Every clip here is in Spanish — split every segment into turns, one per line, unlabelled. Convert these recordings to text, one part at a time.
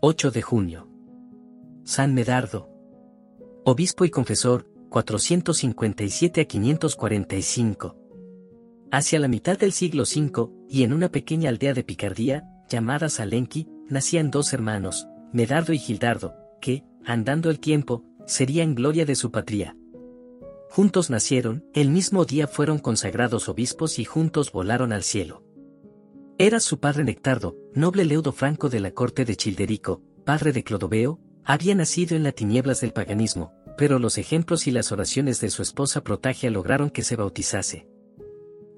8 de junio. San Medardo. Obispo y confesor, 457 a 545. Hacia la mitad del siglo V, y en una pequeña aldea de Picardía, llamada Salenki, nacían dos hermanos, Medardo y Gildardo, que, andando el tiempo, serían gloria de su patria. Juntos nacieron, el mismo día fueron consagrados obispos y juntos volaron al cielo. Era su padre Nectardo, noble leudo franco de la corte de Childerico, padre de Clodoveo, había nacido en las tinieblas del paganismo, pero los ejemplos y las oraciones de su esposa Protagia lograron que se bautizase.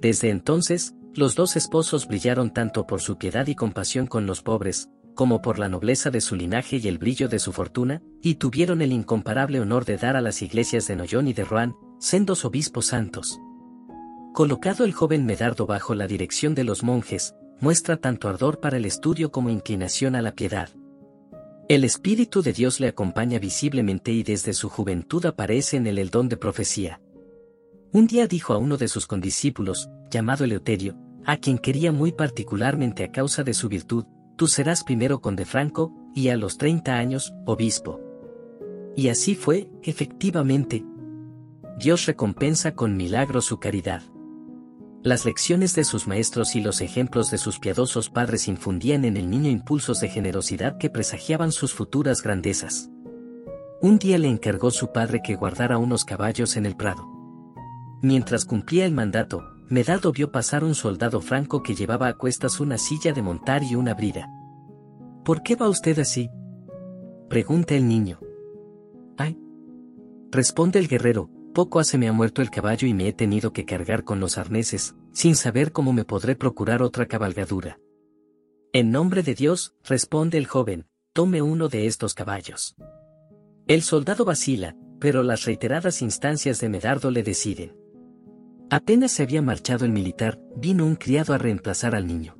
Desde entonces, los dos esposos brillaron tanto por su piedad y compasión con los pobres, como por la nobleza de su linaje y el brillo de su fortuna, y tuvieron el incomparable honor de dar a las iglesias de Noyón y de Rouen, sendos obispos santos. Colocado el joven Medardo bajo la dirección de los monjes, muestra tanto ardor para el estudio como inclinación a la piedad. El Espíritu de Dios le acompaña visiblemente y desde su juventud aparece en él el don de profecía. Un día dijo a uno de sus condiscípulos, llamado Eleuterio, a quien quería muy particularmente a causa de su virtud, tú serás primero conde franco, y a los 30 años, obispo. Y así fue, efectivamente. Dios recompensa con milagro su caridad. Las lecciones de sus maestros y los ejemplos de sus piadosos padres infundían en el niño impulsos de generosidad que presagiaban sus futuras grandezas. Un día le encargó su padre que guardara unos caballos en el prado. Mientras cumplía el mandato, Medardo vio pasar un soldado franco que llevaba a cuestas una silla de montar y una brida. ¿Por qué va usted así? Pregunta el niño. Ay. Responde el guerrero, poco hace me ha muerto el caballo y me he tenido que cargar con los arneses, sin saber cómo me podré procurar otra cabalgadura. En nombre de Dios, responde el joven, tome uno de estos caballos. El soldado vacila, pero las reiteradas instancias de Medardo le deciden. Apenas se había marchado el militar, vino un criado a reemplazar al niño.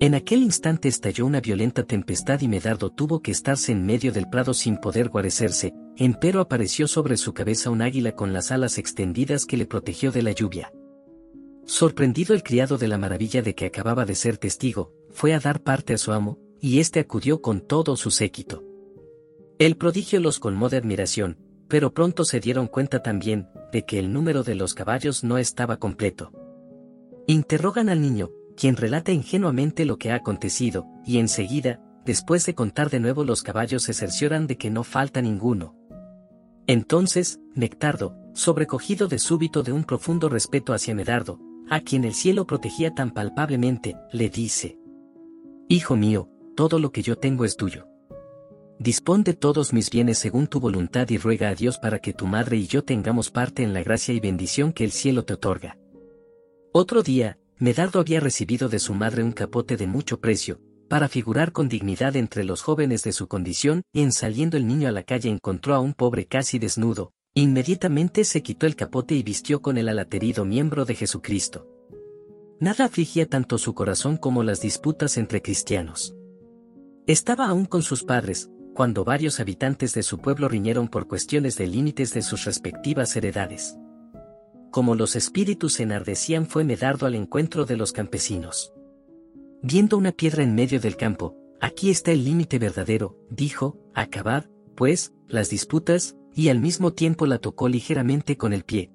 En aquel instante estalló una violenta tempestad y Medardo tuvo que estarse en medio del prado sin poder guarecerse, empero apareció sobre su cabeza un águila con las alas extendidas que le protegió de la lluvia. Sorprendido el criado de la maravilla de que acababa de ser testigo, fue a dar parte a su amo, y éste acudió con todo su séquito. El prodigio los colmó de admiración, pero pronto se dieron cuenta también, de que el número de los caballos no estaba completo. Interrogan al niño, quien relata ingenuamente lo que ha acontecido, y enseguida, después de contar de nuevo los caballos se cercioran de que no falta ninguno. Entonces, Nectardo, sobrecogido de súbito de un profundo respeto hacia Medardo, a quien el cielo protegía tan palpablemente, le dice, Hijo mío, todo lo que yo tengo es tuyo. Dispón de todos mis bienes según tu voluntad y ruega a Dios para que tu madre y yo tengamos parte en la gracia y bendición que el cielo te otorga. Otro día, Medardo había recibido de su madre un capote de mucho precio, para figurar con dignidad entre los jóvenes de su condición, y en saliendo el niño a la calle encontró a un pobre casi desnudo, inmediatamente se quitó el capote y vistió con el alaterido miembro de Jesucristo. Nada afligía tanto su corazón como las disputas entre cristianos. Estaba aún con sus padres, cuando varios habitantes de su pueblo riñeron por cuestiones de límites de sus respectivas heredades. Como los espíritus enardecían fue Medardo al encuentro de los campesinos. Viendo una piedra en medio del campo, aquí está el límite verdadero, dijo, acabad, pues, las disputas, y al mismo tiempo la tocó ligeramente con el pie.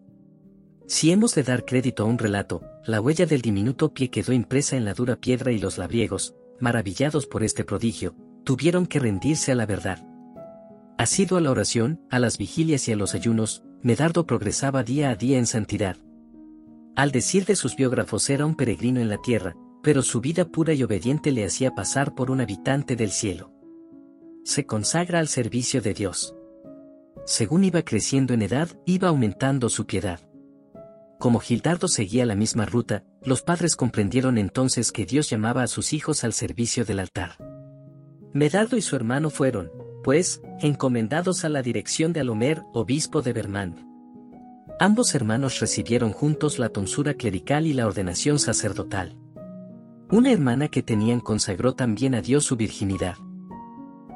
Si hemos de dar crédito a un relato, la huella del diminuto pie quedó impresa en la dura piedra y los labriegos, maravillados por este prodigio, tuvieron que rendirse a la verdad. Asido a la oración, a las vigilias y a los ayunos, Medardo progresaba día a día en santidad. Al decir de sus biógrafos era un peregrino en la tierra, pero su vida pura y obediente le hacía pasar por un habitante del cielo. Se consagra al servicio de Dios. Según iba creciendo en edad, iba aumentando su piedad. Como Gildardo seguía la misma ruta, los padres comprendieron entonces que Dios llamaba a sus hijos al servicio del altar. Medardo y su hermano fueron, pues, encomendados a la dirección de Alomer, obispo de Vermand. Ambos hermanos recibieron juntos la tonsura clerical y la ordenación sacerdotal. Una hermana que tenían consagró también a Dios su virginidad.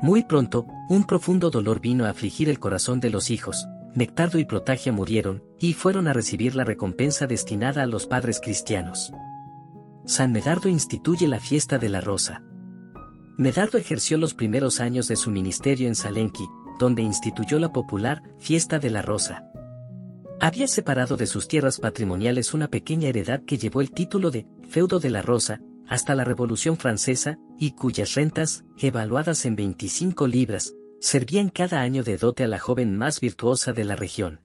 Muy pronto, un profundo dolor vino a afligir el corazón de los hijos, Nectardo y Protagia murieron, y fueron a recibir la recompensa destinada a los padres cristianos. San Medardo instituye la fiesta de la rosa. Medardo ejerció los primeros años de su ministerio en Salenki, donde instituyó la popular Fiesta de la Rosa. Había separado de sus tierras patrimoniales una pequeña heredad que llevó el título de Feudo de la Rosa, hasta la Revolución Francesa, y cuyas rentas, evaluadas en 25 libras, servían cada año de dote a la joven más virtuosa de la región.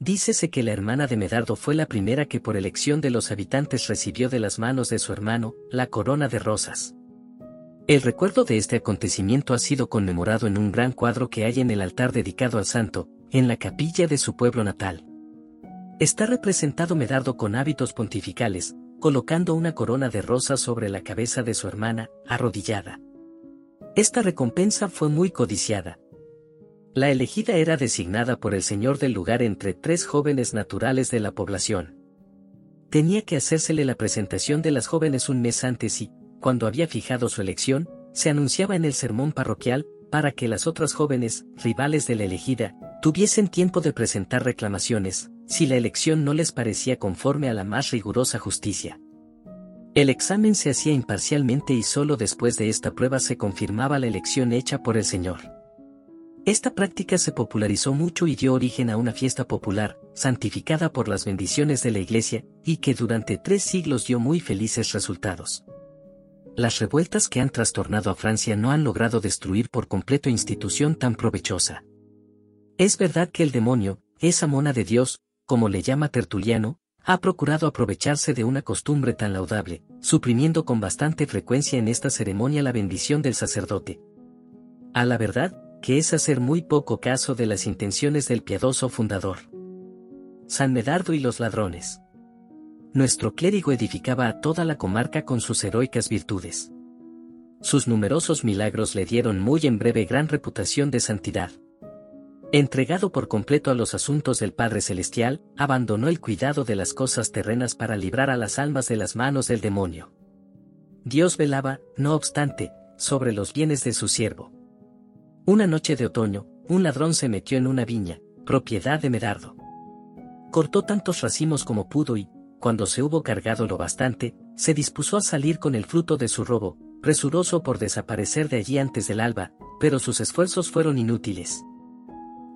Dícese que la hermana de Medardo fue la primera que por elección de los habitantes recibió de las manos de su hermano la corona de rosas. El recuerdo de este acontecimiento ha sido conmemorado en un gran cuadro que hay en el altar dedicado al santo, en la capilla de su pueblo natal. Está representado Medardo con hábitos pontificales, colocando una corona de rosas sobre la cabeza de su hermana, arrodillada. Esta recompensa fue muy codiciada. La elegida era designada por el señor del lugar entre tres jóvenes naturales de la población. Tenía que hacérsele la presentación de las jóvenes un mes antes y, cuando había fijado su elección, se anunciaba en el sermón parroquial, para que las otras jóvenes, rivales de la elegida, tuviesen tiempo de presentar reclamaciones, si la elección no les parecía conforme a la más rigurosa justicia. El examen se hacía imparcialmente y solo después de esta prueba se confirmaba la elección hecha por el Señor. Esta práctica se popularizó mucho y dio origen a una fiesta popular, santificada por las bendiciones de la Iglesia, y que durante tres siglos dio muy felices resultados. Las revueltas que han trastornado a Francia no han logrado destruir por completo institución tan provechosa. Es verdad que el demonio, esa mona de Dios, como le llama Tertuliano, ha procurado aprovecharse de una costumbre tan laudable, suprimiendo con bastante frecuencia en esta ceremonia la bendición del sacerdote. A la verdad, que es hacer muy poco caso de las intenciones del piadoso fundador. San Medardo y los ladrones nuestro clérigo edificaba a toda la comarca con sus heroicas virtudes. Sus numerosos milagros le dieron muy en breve gran reputación de santidad. Entregado por completo a los asuntos del Padre Celestial, abandonó el cuidado de las cosas terrenas para librar a las almas de las manos del demonio. Dios velaba, no obstante, sobre los bienes de su siervo. Una noche de otoño, un ladrón se metió en una viña, propiedad de Medardo. Cortó tantos racimos como pudo y, cuando se hubo cargado lo bastante, se dispuso a salir con el fruto de su robo, presuroso por desaparecer de allí antes del alba, pero sus esfuerzos fueron inútiles.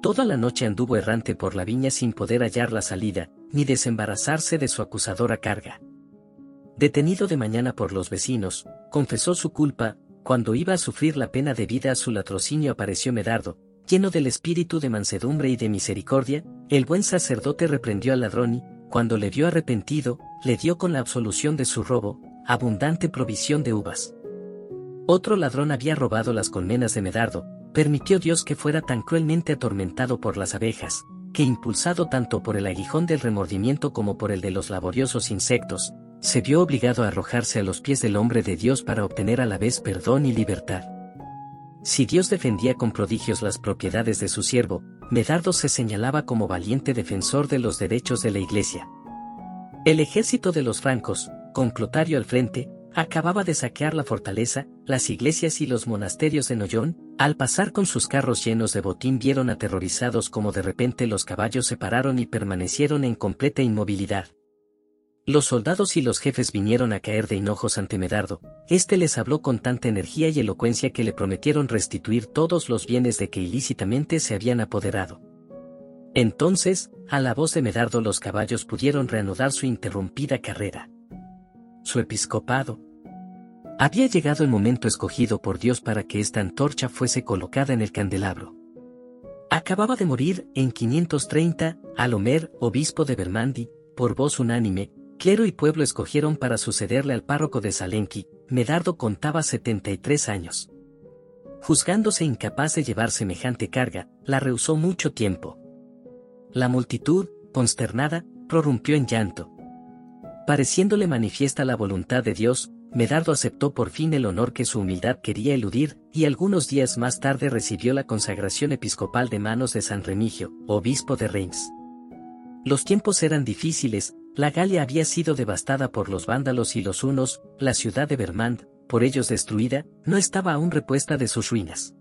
Toda la noche anduvo errante por la viña sin poder hallar la salida, ni desembarazarse de su acusadora carga. Detenido de mañana por los vecinos, confesó su culpa, cuando iba a sufrir la pena debida a su latrocinio apareció Medardo, lleno del espíritu de mansedumbre y de misericordia, el buen sacerdote reprendió al ladrón y, cuando le vio arrepentido, le dio con la absolución de su robo, abundante provisión de uvas. Otro ladrón había robado las colmenas de Medardo, permitió Dios que fuera tan cruelmente atormentado por las abejas, que impulsado tanto por el aguijón del remordimiento como por el de los laboriosos insectos, se vio obligado a arrojarse a los pies del hombre de Dios para obtener a la vez perdón y libertad. Si Dios defendía con prodigios las propiedades de su siervo, Medardo se señalaba como valiente defensor de los derechos de la Iglesia. El ejército de los francos, con Clotario al frente, acababa de saquear la fortaleza, las iglesias y los monasterios de Noyon, al pasar con sus carros llenos de botín vieron aterrorizados como de repente los caballos se pararon y permanecieron en completa inmovilidad. Los soldados y los jefes vinieron a caer de hinojos ante Medardo, este les habló con tanta energía y elocuencia que le prometieron restituir todos los bienes de que ilícitamente se habían apoderado. Entonces, a la voz de Medardo los caballos pudieron reanudar su interrumpida carrera. Su episcopado. Había llegado el momento escogido por Dios para que esta antorcha fuese colocada en el candelabro. Acababa de morir, en 530, Alomer, obispo de Bermandi, por voz unánime, Clero y pueblo escogieron para sucederle al párroco de Salenki, Medardo contaba 73 años. Juzgándose incapaz de llevar semejante carga, la rehusó mucho tiempo. La multitud, consternada, prorrumpió en llanto. Pareciéndole manifiesta la voluntad de Dios, Medardo aceptó por fin el honor que su humildad quería eludir, y algunos días más tarde recibió la consagración episcopal de manos de San Remigio, obispo de Reims. Los tiempos eran difíciles, la Galia había sido devastada por los vándalos y los hunos, la ciudad de Vermand, por ellos destruida, no estaba aún repuesta de sus ruinas.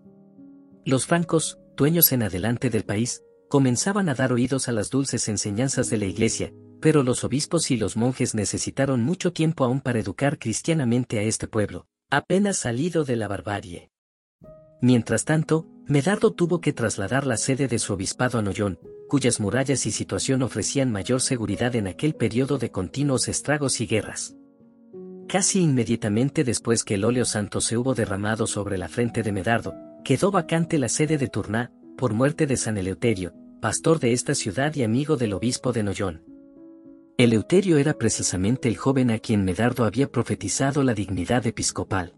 Los francos, dueños en adelante del país, comenzaban a dar oídos a las dulces enseñanzas de la Iglesia, pero los obispos y los monjes necesitaron mucho tiempo aún para educar cristianamente a este pueblo, Apenas salido de la barbarie. Mientras tanto, Medardo tuvo que trasladar la sede de su obispado a Noyon, cuyas murallas y situación ofrecían mayor seguridad en aquel periodo de continuos estragos y guerras. Casi inmediatamente después que el óleo santo se hubo derramado sobre la frente de Medardo, quedó vacante la sede de Turná, por muerte de San Eleuterio, pastor de esta ciudad y amigo del obispo de Noyon. Eleuterio era precisamente el joven a quien Medardo había profetizado la dignidad episcopal.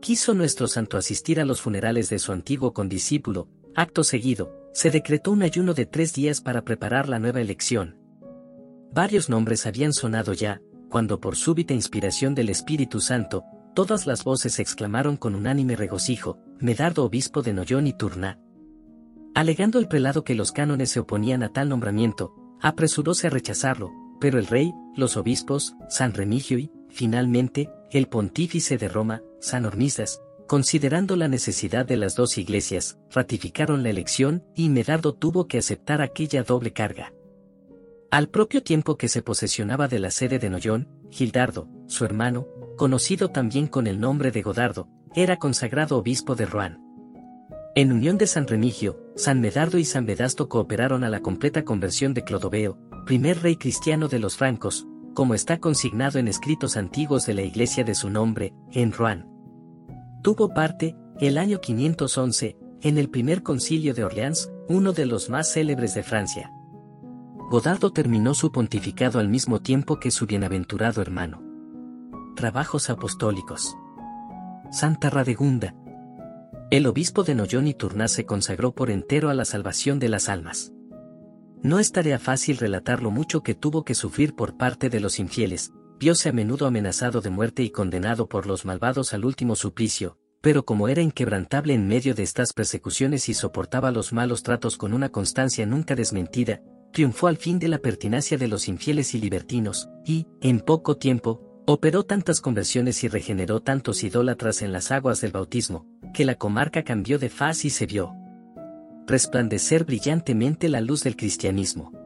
Quiso nuestro santo asistir a los funerales de su antiguo condiscípulo, acto seguido, se decretó un ayuno de tres días para preparar la nueva elección. Varios nombres habían sonado ya, cuando por súbita inspiración del Espíritu Santo, todas las voces exclamaron con unánime regocijo, Medardo obispo de Noyon y Turná. Alegando el prelado que los cánones se oponían a tal nombramiento, apresuróse a rechazarlo, pero el rey, los obispos, San Remigio y, finalmente, el pontífice de Roma, San Hormisdas, considerando la necesidad de las dos iglesias, ratificaron la elección y Medardo tuvo que aceptar aquella doble carga. Al propio tiempo que se posesionaba de la sede de Noyon, Gildardo, su hermano, conocido también con el nombre de Godardo, era consagrado obispo de Rouen. En unión de San Remigio, San Medardo y San Vedasto cooperaron a la completa conversión de Clodoveo, primer rey cristiano de los francos, como está consignado en escritos antiguos de la iglesia de su nombre, en Rouen. Tuvo parte, el año 511, en el primer concilio de Orleans, uno de los más célebres de Francia. Godardo terminó su pontificado al mismo tiempo que su bienaventurado hermano. Trabajos apostólicos. Santa Radegunda. El obispo de Noyon y Turná se consagró por entero a la salvación de las almas. No es tarea fácil relatar lo mucho que tuvo que sufrir por parte de los infieles, viose a menudo amenazado de muerte y condenado por los malvados al último suplicio, pero como era inquebrantable en medio de estas persecuciones y soportaba los malos tratos con una constancia nunca desmentida, triunfó al fin de la pertinacia de los infieles y libertinos, y, en poco tiempo, operó tantas conversiones y regeneró tantos idólatras en las aguas del bautismo, que la comarca cambió de faz y se vio resplandecer brillantemente la luz del cristianismo.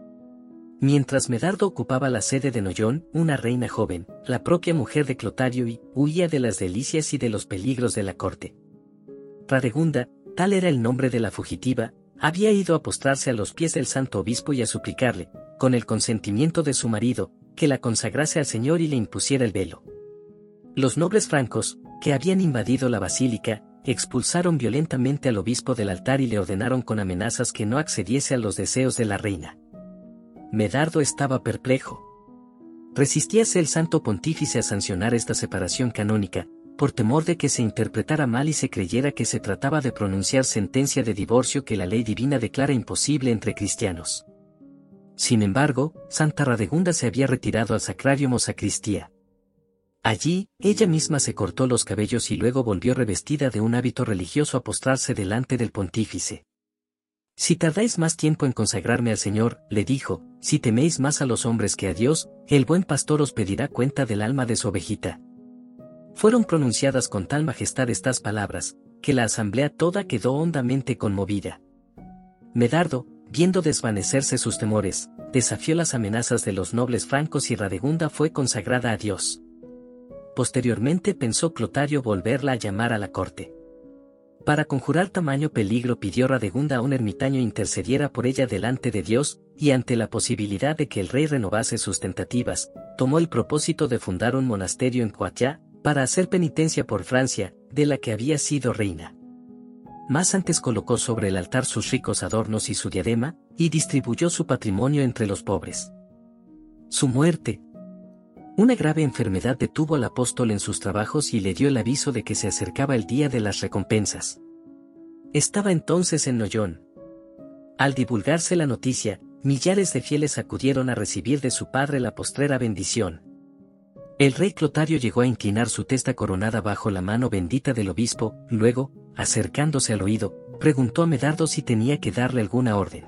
Mientras Medardo ocupaba la sede de Noyon, una reina joven, la propia mujer de Clotario y, huía de las delicias y de los peligros de la corte. Radegunda, tal era el nombre de la fugitiva, había ido a postrarse a los pies del santo obispo y a suplicarle, con el consentimiento de su marido, que la consagrase al Señor y le impusiera el velo. Los nobles francos, que habían invadido la basílica, expulsaron violentamente al obispo del altar y le ordenaron con amenazas que no accediese a los deseos de la reina. Medardo estaba perplejo. Resistíase el santo pontífice a sancionar esta separación canónica, por temor de que se interpretara mal y se creyera que se trataba de pronunciar sentencia de divorcio que la ley divina declara imposible entre cristianos. Sin embargo, Santa Radegunda se había retirado al sacrario o sacristía. Allí, ella misma se cortó los cabellos y luego volvió revestida de un hábito religioso a postrarse delante del pontífice. Si tardáis más tiempo en consagrarme al Señor, le dijo, si teméis más a los hombres que a Dios, el buen pastor os pedirá cuenta del alma de su ovejita. Fueron pronunciadas con tal majestad estas palabras, que la asamblea toda quedó hondamente conmovida. Medardo, viendo desvanecerse sus temores, desafió las amenazas de los nobles francos y Radegunda fue consagrada a Dios. Posteriormente pensó Clotario volverla a llamar a la corte. Para conjurar tamaño peligro pidió Radegunda a un ermitaño intercediera por ella delante de Dios, y ante la posibilidad de que el rey renovase sus tentativas, tomó el propósito de fundar un monasterio en Poitiers, para hacer penitencia por Francia, de la que había sido reina. Más antes colocó sobre el altar sus ricos adornos y su diadema, y distribuyó su patrimonio entre los pobres. Su muerte. Una grave enfermedad detuvo al apóstol en sus trabajos y le dio el aviso de que se acercaba el día de las recompensas. Estaba entonces en Noyon. Al divulgarse la noticia, millares de fieles acudieron a recibir de su padre la postrera bendición. El rey Clotario llegó a inclinar su testa coronada bajo la mano bendita del obispo, luego, acercándose al oído, preguntó a Medardo si tenía que darle alguna orden.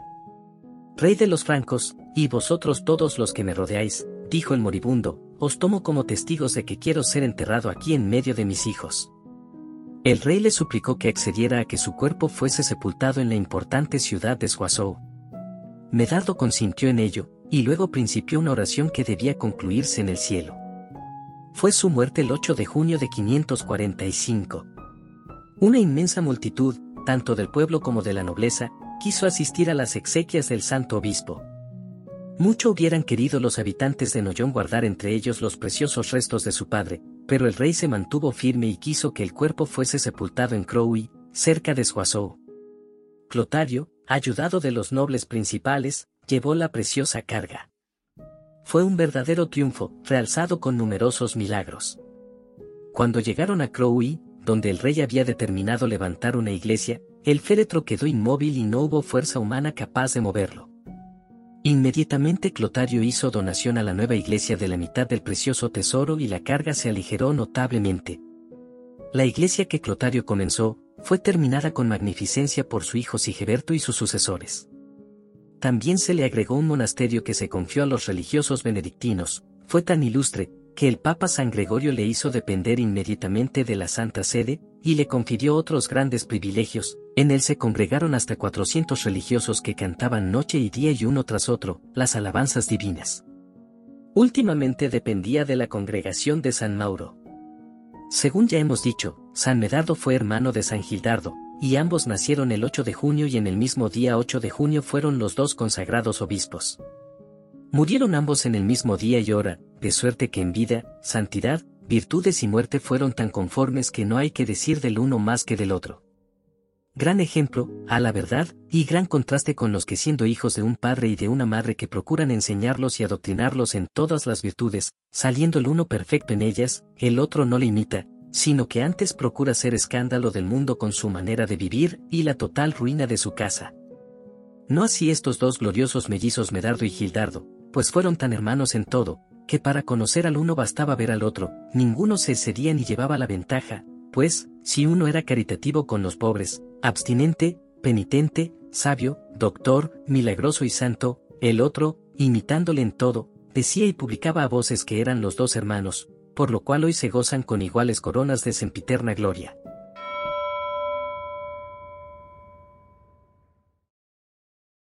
Rey de los francos, y vosotros todos los que me rodeáis, dijo el moribundo, os tomo como testigos de que quiero ser enterrado aquí en medio de mis hijos. El rey le suplicó que accediera a que su cuerpo fuese sepultado en la importante ciudad de Soissons. Medardo consintió en ello, y luego principió una oración que debía concluirse en el cielo. Fue su muerte el 8 de junio de 545. Una inmensa multitud, tanto del pueblo como de la nobleza, quiso asistir a las exequias del santo obispo. Mucho hubieran querido los habitantes de Noyon guardar entre ellos los preciosos restos de su padre, pero el rey se mantuvo firme y quiso que el cuerpo fuese sepultado en Crowy, cerca de Soissons. Clotario, ayudado de los nobles principales, llevó la preciosa carga. Fue un verdadero triunfo, realzado con numerosos milagros. Cuando llegaron a Crowy, donde el rey había determinado levantar una iglesia, el féretro quedó inmóvil y no hubo fuerza humana capaz de moverlo. Inmediatamente Clotario hizo donación a la nueva iglesia de la mitad del precioso tesoro y la carga se aligeró notablemente. La iglesia que Clotario comenzó, fue terminada con magnificencia por su hijo Sigeberto y sus sucesores. También se le agregó un monasterio que se confió a los religiosos benedictinos, fue tan ilustre, que el Papa San Gregorio le hizo depender inmediatamente de la Santa Sede, y le confirió otros grandes privilegios, en él se congregaron hasta 400 religiosos que cantaban noche y día y uno tras otro, las alabanzas divinas. Últimamente dependía de la congregación de San Mauro. Según ya hemos dicho, San Medardo fue hermano de San Gildardo, y ambos nacieron el 8 de junio y en el mismo día 8 de junio fueron los dos consagrados obispos. Murieron ambos en el mismo día y hora, de suerte que en vida, santidad, virtudes y muerte fueron tan conformes que no hay que decir del uno más que del otro gran ejemplo, a la verdad, y gran contraste con los que siendo hijos de un padre y de una madre que procuran enseñarlos y adoctrinarlos en todas las virtudes, saliendo el uno perfecto en ellas, el otro no le imita, sino que antes procura ser escándalo del mundo con su manera de vivir y la total ruina de su casa. No así estos dos gloriosos mellizos Medardo y Gildardo, pues fueron tan hermanos en todo, que para conocer al uno bastaba ver al otro, ninguno se excedía ni llevaba la ventaja, pues, si uno era caritativo con los pobres, abstinente, penitente, sabio, doctor, milagroso y santo, el otro, imitándole en todo, decía y publicaba a voces que eran los dos hermanos, por lo cual hoy se gozan con iguales coronas de sempiterna gloria.